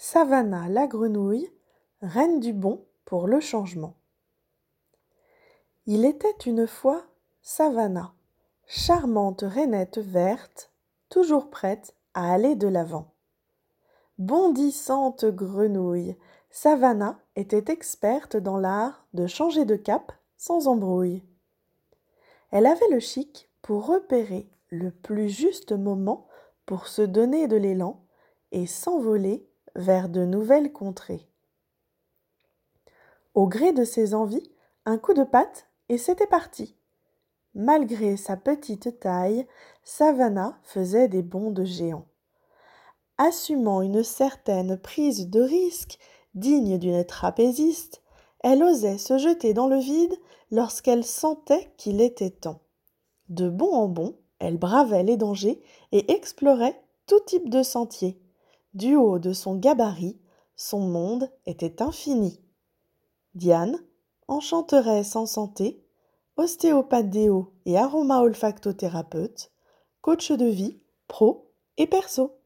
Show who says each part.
Speaker 1: Savannah la grenouille, reine du bon pour le changement. Il était une fois Savannah, charmante rainette verte, toujours prête à aller de l'avant. Bondissante grenouille, Savannah était experte dans l'art de changer de cap sans embrouille. Elle avait le chic pour repérer le plus juste moment pour se donner de l'élan et s'envoler vers de nouvelles contrées. Au gré de ses envies, un coup de patte et c'était parti. Malgré sa petite taille, Savannah faisait des bonds de géant. Assumant une certaine prise de risque, digne d'une trapéziste, elle osait se jeter dans le vide lorsqu'elle sentait qu'il était temps. De bon en bon, elle bravait les dangers et explorait tout type de sentiers. Du haut de son gabarit, son monde était infini. Diane, enchanteresse en santé, ostéopathe déo et aroma olfactothérapeute, coach de vie, pro et perso.